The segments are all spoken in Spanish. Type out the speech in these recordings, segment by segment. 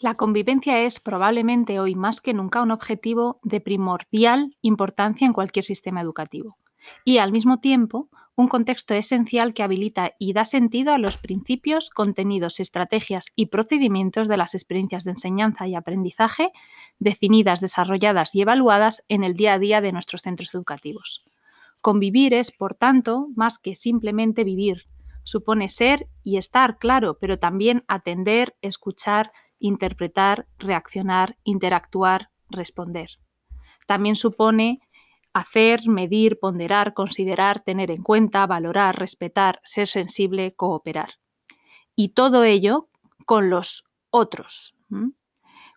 La convivencia es probablemente hoy más que nunca un objetivo de primordial importancia en cualquier sistema educativo y al mismo tiempo un contexto esencial que habilita y da sentido a los principios, contenidos, estrategias y procedimientos de las experiencias de enseñanza y aprendizaje definidas, desarrolladas y evaluadas en el día a día de nuestros centros educativos. Convivir es, por tanto, más que simplemente vivir. Supone ser y estar, claro, pero también atender, escuchar, interpretar, reaccionar, interactuar, responder. También supone hacer, medir, ponderar, considerar, tener en cuenta, valorar, respetar, ser sensible, cooperar. Y todo ello con los otros,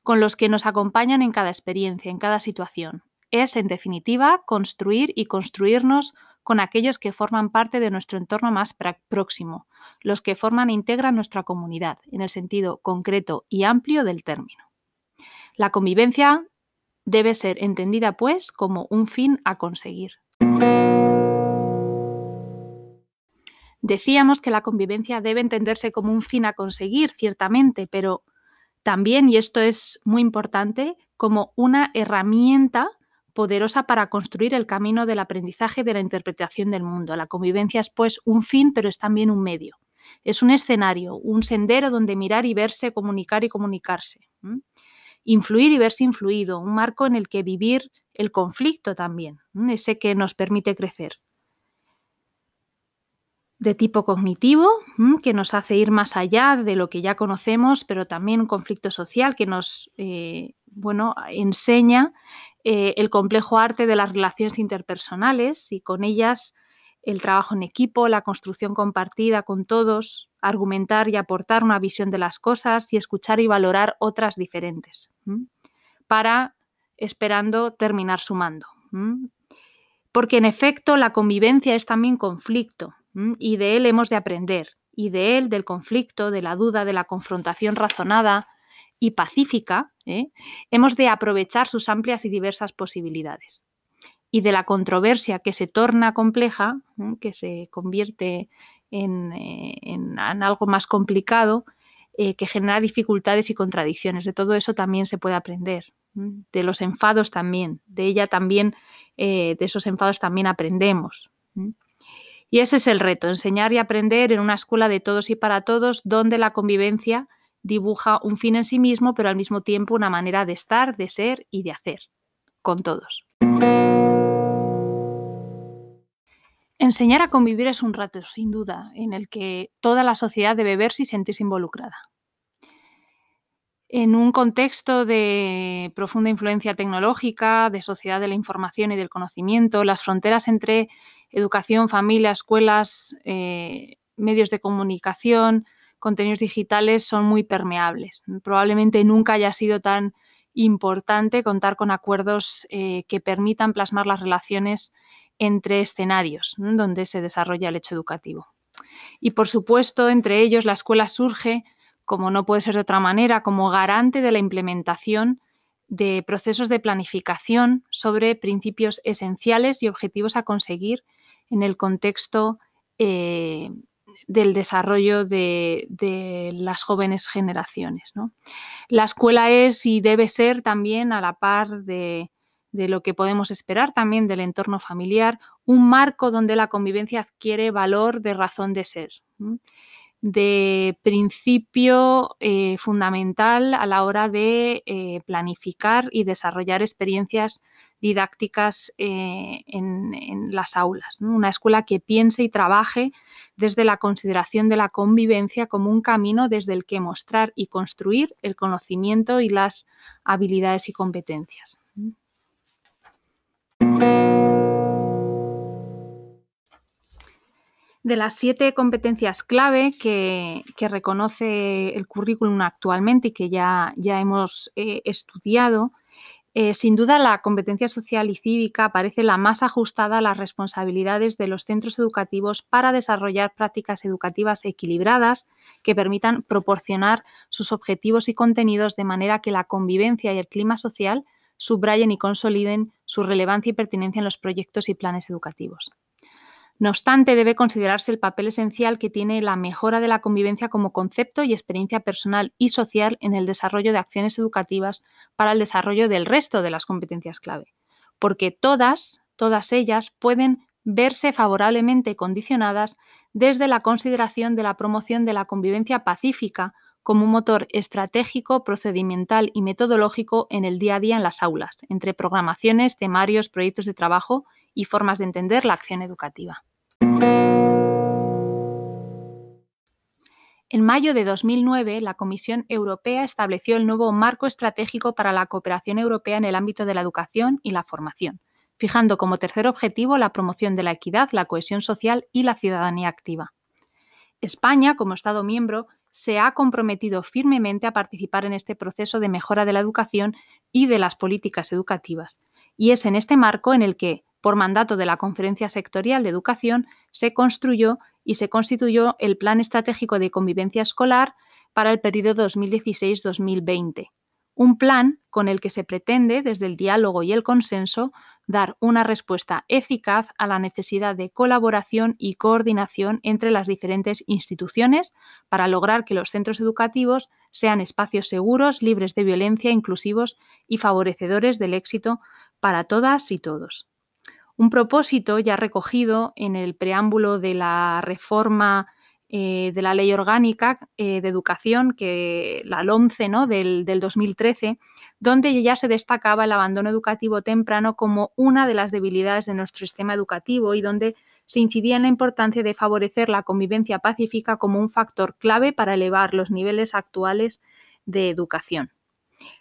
con los que nos acompañan en cada experiencia, en cada situación. Es, en definitiva, construir y construirnos con aquellos que forman parte de nuestro entorno más próximo, los que forman e integran nuestra comunidad, en el sentido concreto y amplio del término. La convivencia debe ser entendida, pues, como un fin a conseguir. Decíamos que la convivencia debe entenderse como un fin a conseguir, ciertamente, pero también, y esto es muy importante, como una herramienta poderosa para construir el camino del aprendizaje de la interpretación del mundo. La convivencia es pues un fin, pero es también un medio. Es un escenario, un sendero donde mirar y verse, comunicar y comunicarse influir y verse influido, un marco en el que vivir el conflicto también, ese que nos permite crecer. De tipo cognitivo, que nos hace ir más allá de lo que ya conocemos, pero también un conflicto social que nos eh, bueno, enseña eh, el complejo arte de las relaciones interpersonales y con ellas el trabajo en equipo, la construcción compartida con todos, argumentar y aportar una visión de las cosas y escuchar y valorar otras diferentes, para esperando terminar sumando. Porque en efecto la convivencia es también conflicto y de él hemos de aprender, y de él, del conflicto, de la duda, de la confrontación razonada y pacífica, ¿eh? hemos de aprovechar sus amplias y diversas posibilidades y de la controversia que se torna compleja, que se convierte en, eh, algo más complicado, eh, que genera dificultades y contradicciones. De todo eso también se puede aprender. De los enfados también, de ella también, eh, de esos enfados también aprendemos. Y ese es el reto, enseñar y aprender en una escuela de todos y para todos, donde la convivencia dibuja un fin en sí mismo, pero al mismo tiempo una manera de estar, de ser y de hacer con todos. Enseñar a convivir es un rato, sin duda, en el que toda la sociedad debe verse y sentirse involucrada. En un contexto de profunda influencia tecnológica, de sociedad de la información y del conocimiento, las fronteras entre educación, familia, escuelas, eh, medios de comunicación, contenidos digitales son muy permeables. Probablemente nunca haya sido tan importante contar con acuerdos eh, que permitan plasmar las relaciones entre escenarios donde se desarrolla el hecho educativo. Y por supuesto, entre ellos, la escuela surge, como no puede ser de otra manera, como garante de la implementación de procesos de planificación sobre principios esenciales y objetivos a conseguir en el contexto eh, del desarrollo de, las jóvenes generaciones. La escuela es y debe ser también a la par de, de lo que podemos esperar también del entorno familiar, un marco donde la convivencia adquiere valor de razón de ser, de principio eh, fundamental a la hora de eh, planificar y desarrollar experiencias didácticas eh, en, las aulas. Una escuela que piense y trabaje desde la consideración de la convivencia como un camino desde el que mostrar y construir el conocimiento y las habilidades y competencias. De las siete competencias clave que, reconoce el currículum actualmente y que ya, ya hemos eh, estudiado, eh, sin duda la competencia social y cívica parece la más ajustada a las responsabilidades de los centros educativos para desarrollar prácticas educativas equilibradas que permitan proporcionar sus objetivos y contenidos de manera que la convivencia y el clima social subrayen y consoliden su relevancia y pertinencia en los proyectos y planes educativos. No obstante, debe considerarse el papel esencial que tiene la mejora de la convivencia como concepto y experiencia personal y social en el desarrollo de acciones educativas para el desarrollo del resto de las competencias clave, porque todas, todas ellas pueden verse favorablemente condicionadas desde la consideración de la promoción de la convivencia pacífica como un motor estratégico, procedimental y metodológico en el día a día en las aulas, entre programaciones, temarios, proyectos de trabajo y formas de entender la acción educativa. En mayo de 2009, la Comisión Europea estableció el nuevo marco estratégico para la cooperación europea en el ámbito de la educación y la formación, fijando como tercer objetivo la promoción de la equidad, la cohesión social y la ciudadanía activa. España, como Estado miembro, se ha comprometido firmemente a participar en este proceso de mejora de la educación y de las políticas educativas, y es en este marco en el que, por mandato de la Conferencia Sectorial de Educación, se construyó y se constituyó el Plan Estratégico de Convivencia Escolar para el periodo 2016-2020, un plan con el que se pretende, desde el diálogo y el consenso, dar una respuesta eficaz a la necesidad de colaboración y coordinación entre las diferentes instituciones para lograr que los centros educativos sean espacios seguros, libres de violencia, inclusivos y favorecedores del éxito para todas y todos un propósito ya recogido en el preámbulo de la reforma eh, de la Ley Orgánica eh, de Educación, que la LOMCE ¿no? del, del 2013, donde ya se destacaba el abandono educativo temprano como una de las debilidades de nuestro sistema educativo y donde se incidía en la importancia de favorecer la convivencia pacífica como un factor clave para elevar los niveles actuales de educación.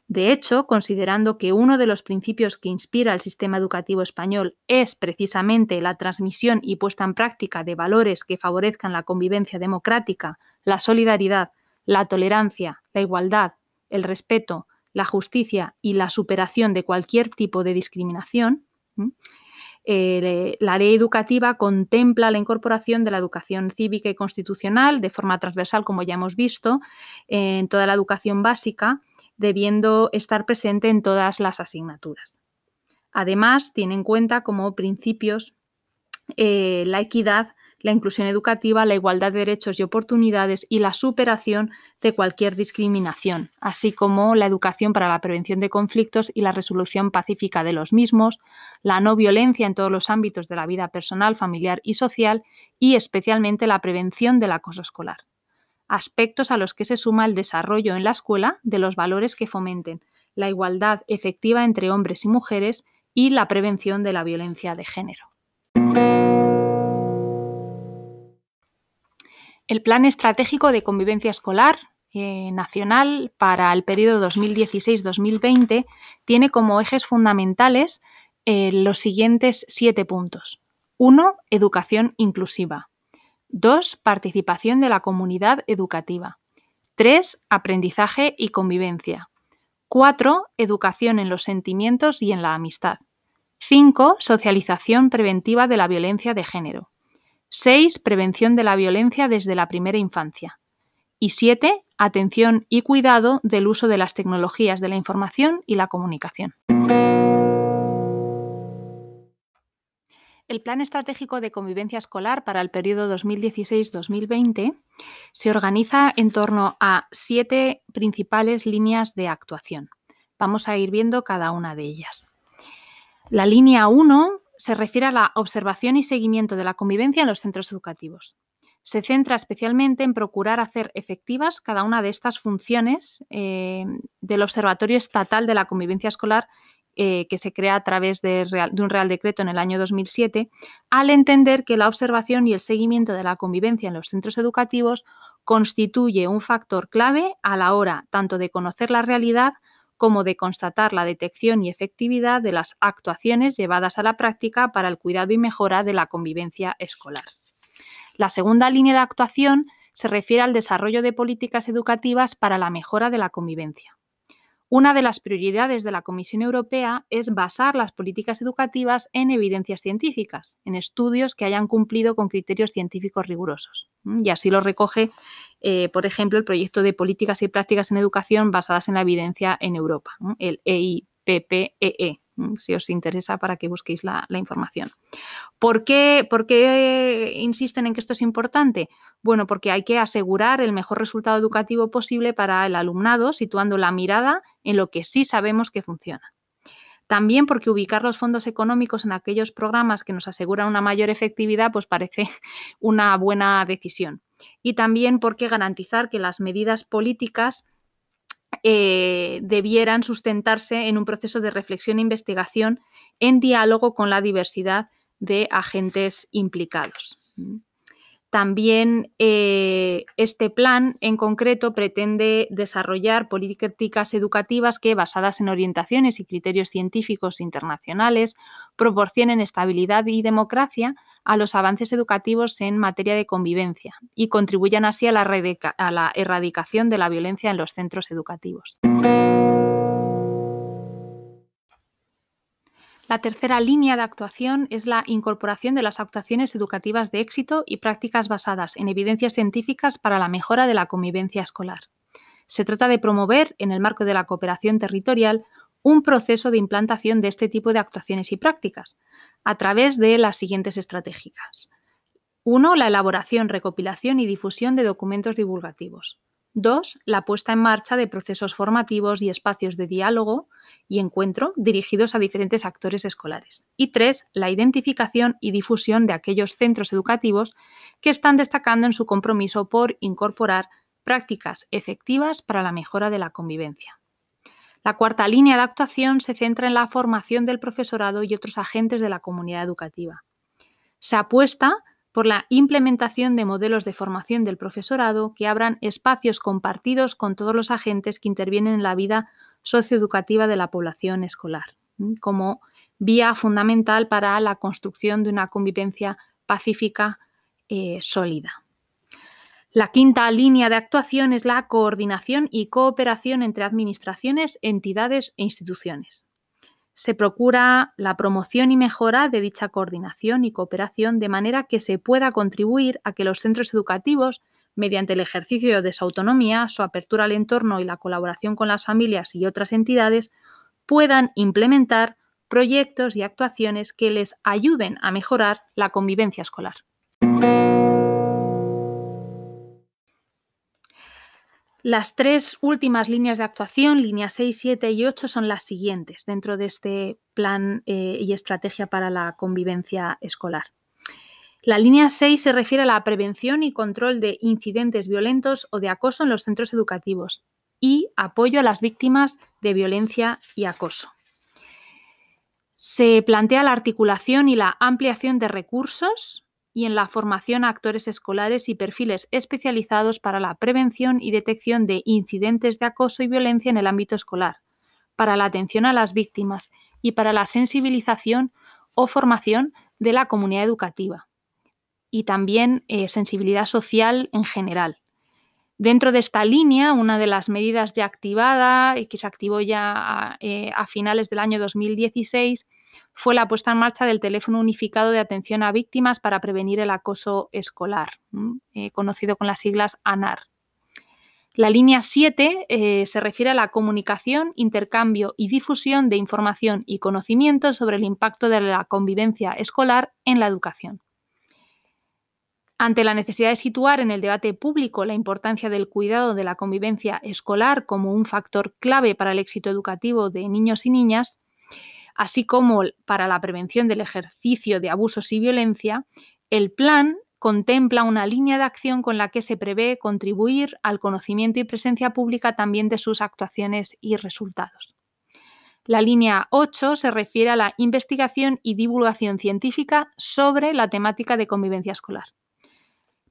De hecho, considerando que uno de los principios que inspira el sistema educativo español es precisamente la transmisión y puesta en práctica de valores que favorezcan la convivencia democrática, la solidaridad, la tolerancia, la igualdad, el respeto, la justicia y la superación de cualquier tipo de discriminación, eh, la ley educativa contempla la incorporación de la educación cívica y constitucional de forma transversal, como ya hemos visto, en toda la educación básica debiendo estar presente en todas las asignaturas. Además, tiene en cuenta como principios eh, la equidad, la inclusión educativa, la igualdad de derechos y oportunidades y la superación de cualquier discriminación, así como la educación para la prevención de conflictos y la resolución pacífica de los mismos, la no violencia en todos los ámbitos de la vida personal, familiar y social y especialmente la prevención del acoso escolar aspectos a los que se suma el desarrollo en la escuela de los valores que fomenten la igualdad efectiva entre hombres y mujeres y la prevención de la violencia de género. El Plan Estratégico de Convivencia Escolar eh, Nacional para el periodo 2016-2020 tiene como ejes fundamentales eh, los siguientes siete puntos. 1. Educación inclusiva. 2. Participación de la comunidad educativa. 3. Aprendizaje y convivencia. 4. Educación en los sentimientos y en la amistad. 5. Socialización preventiva de la violencia de género. 6. Prevención de la violencia desde la primera infancia. Y 7. Atención y cuidado del uso de las tecnologías de la información y la comunicación. El Plan Estratégico de Convivencia Escolar para el periodo 2016-2020 se organiza en torno a siete principales líneas de actuación. Vamos a ir viendo cada una de ellas. La línea 1 se refiere a la observación y seguimiento de la convivencia en los centros educativos. Se centra especialmente en procurar hacer efectivas cada una de estas funciones eh, del Observatorio Estatal de la Convivencia Escolar eh, que se crea a través de, un Real Decreto en el año 2007, al entender que la observación y el seguimiento de la convivencia en los centros educativos constituye un factor clave a la hora tanto de conocer la realidad como de constatar la detección y efectividad de las actuaciones llevadas a la práctica para el cuidado y mejora de la convivencia escolar. La segunda línea de actuación se refiere al desarrollo de políticas educativas para la mejora de la convivencia. Una de las prioridades de la Comisión Europea es basar las políticas educativas en evidencias científicas, en estudios que hayan cumplido con criterios científicos rigurosos. Y así lo recoge, eh, por ejemplo, el proyecto de políticas y prácticas en educación basadas en la evidencia en Europa, el EIPPEE. Mm, si os interesa para que busquéis la, información. ¿Por qué, ¿Por qué insisten en que esto es importante? Bueno, porque hay que asegurar el mejor resultado educativo posible para el alumnado, situando la mirada en lo que sí sabemos que funciona. También porque ubicar los fondos económicos en aquellos programas que nos aseguran una mayor efectividad, pues parece una buena decisión. Y también porque garantizar que las medidas políticas eh, debieran sustentarse en un proceso de reflexión e investigación en diálogo con la diversidad de agentes implicados. También eh, este plan en concreto pretende desarrollar políticas educativas que, basadas en orientaciones y criterios científicos internacionales, proporcionen estabilidad y democracia a los avances educativos en materia de convivencia y contribuyan así a la erradicación de la violencia en los centros educativos. La tercera línea de actuación es la incorporación de las actuaciones educativas de éxito y prácticas basadas en evidencias científicas para la mejora de la convivencia escolar. Se trata de promover, en el marco de la cooperación territorial, un proceso de implantación de este tipo de actuaciones y prácticas a través de las siguientes estrategias. 1. La elaboración, recopilación y difusión de documentos divulgativos. 2. La puesta en marcha de procesos formativos y espacios de diálogo y encuentro dirigidos a diferentes actores escolares. Y tres, la identificación y difusión de aquellos centros educativos que están destacando en su compromiso por incorporar prácticas efectivas para la mejora de la convivencia. La cuarta línea de actuación se centra en la formación del profesorado y otros agentes de la comunidad educativa. Se apuesta por la implementación de modelos de formación del profesorado que abran espacios compartidos con todos los agentes que intervienen en la vida socioeducativa de la población escolar, como vía fundamental para la construcción de una convivencia pacífica eh, sólida. La quinta línea de actuación es la coordinación y cooperación entre administraciones, entidades e instituciones. Se procura la promoción y mejora de dicha coordinación y cooperación de manera que se pueda contribuir a que los centros educativos mediante el ejercicio de su autonomía, su apertura al entorno y la colaboración con las familias y otras entidades, puedan implementar proyectos y actuaciones que les ayuden a mejorar la convivencia escolar. Las tres últimas líneas de actuación, líneas 6, 7 y 8, son las siguientes dentro de este plan eh, y estrategia para la convivencia escolar. La línea 6 se refiere a la prevención y control de incidentes violentos o de acoso en los centros educativos y apoyo a las víctimas de violencia y acoso. Se plantea la articulación y la ampliación de recursos y en la formación a actores escolares y perfiles especializados para la prevención y detección de incidentes de acoso y violencia en el ámbito escolar, para la atención a las víctimas y para la sensibilización o formación de la comunidad educativa y también eh, sensibilidad social en general. Dentro de esta línea, una de las medidas ya activada y que se activó ya eh, a, finales del año 2016 fue la puesta en marcha del teléfono unificado de atención a víctimas para prevenir el acoso escolar, eh, conocido con las siglas ANAR. La línea 7 se refiere a la comunicación, intercambio y difusión de información y conocimiento sobre el impacto de la convivencia escolar en la educación. Ante la necesidad de situar en el debate público la importancia del cuidado de la convivencia escolar como un factor clave para el éxito educativo de niños y niñas, así como para la prevención del ejercicio de abusos y violencia, el plan contempla una línea de acción con la que se prevé contribuir al conocimiento y presencia pública también de sus actuaciones y resultados. La línea 8 se refiere a la investigación y divulgación científica sobre la temática de convivencia escolar.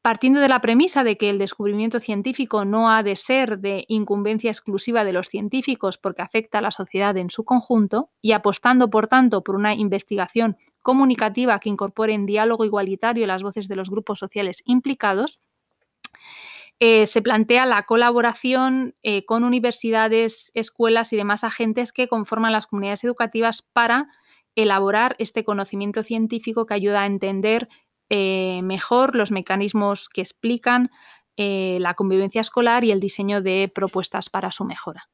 Partiendo de la premisa de que el descubrimiento científico no ha de ser de incumbencia exclusiva de los científicos porque afecta a la sociedad en su conjunto, y apostando, por tanto, por una investigación comunicativa que incorpore en diálogo igualitario las voces de los grupos sociales implicados, eh, se plantea la colaboración eh, con universidades, escuelas y demás agentes que conforman las comunidades educativas para elaborar este conocimiento científico que ayuda a entender eh, mejor los mecanismos que explican eh, la convivencia escolar y el diseño de propuestas para su mejora.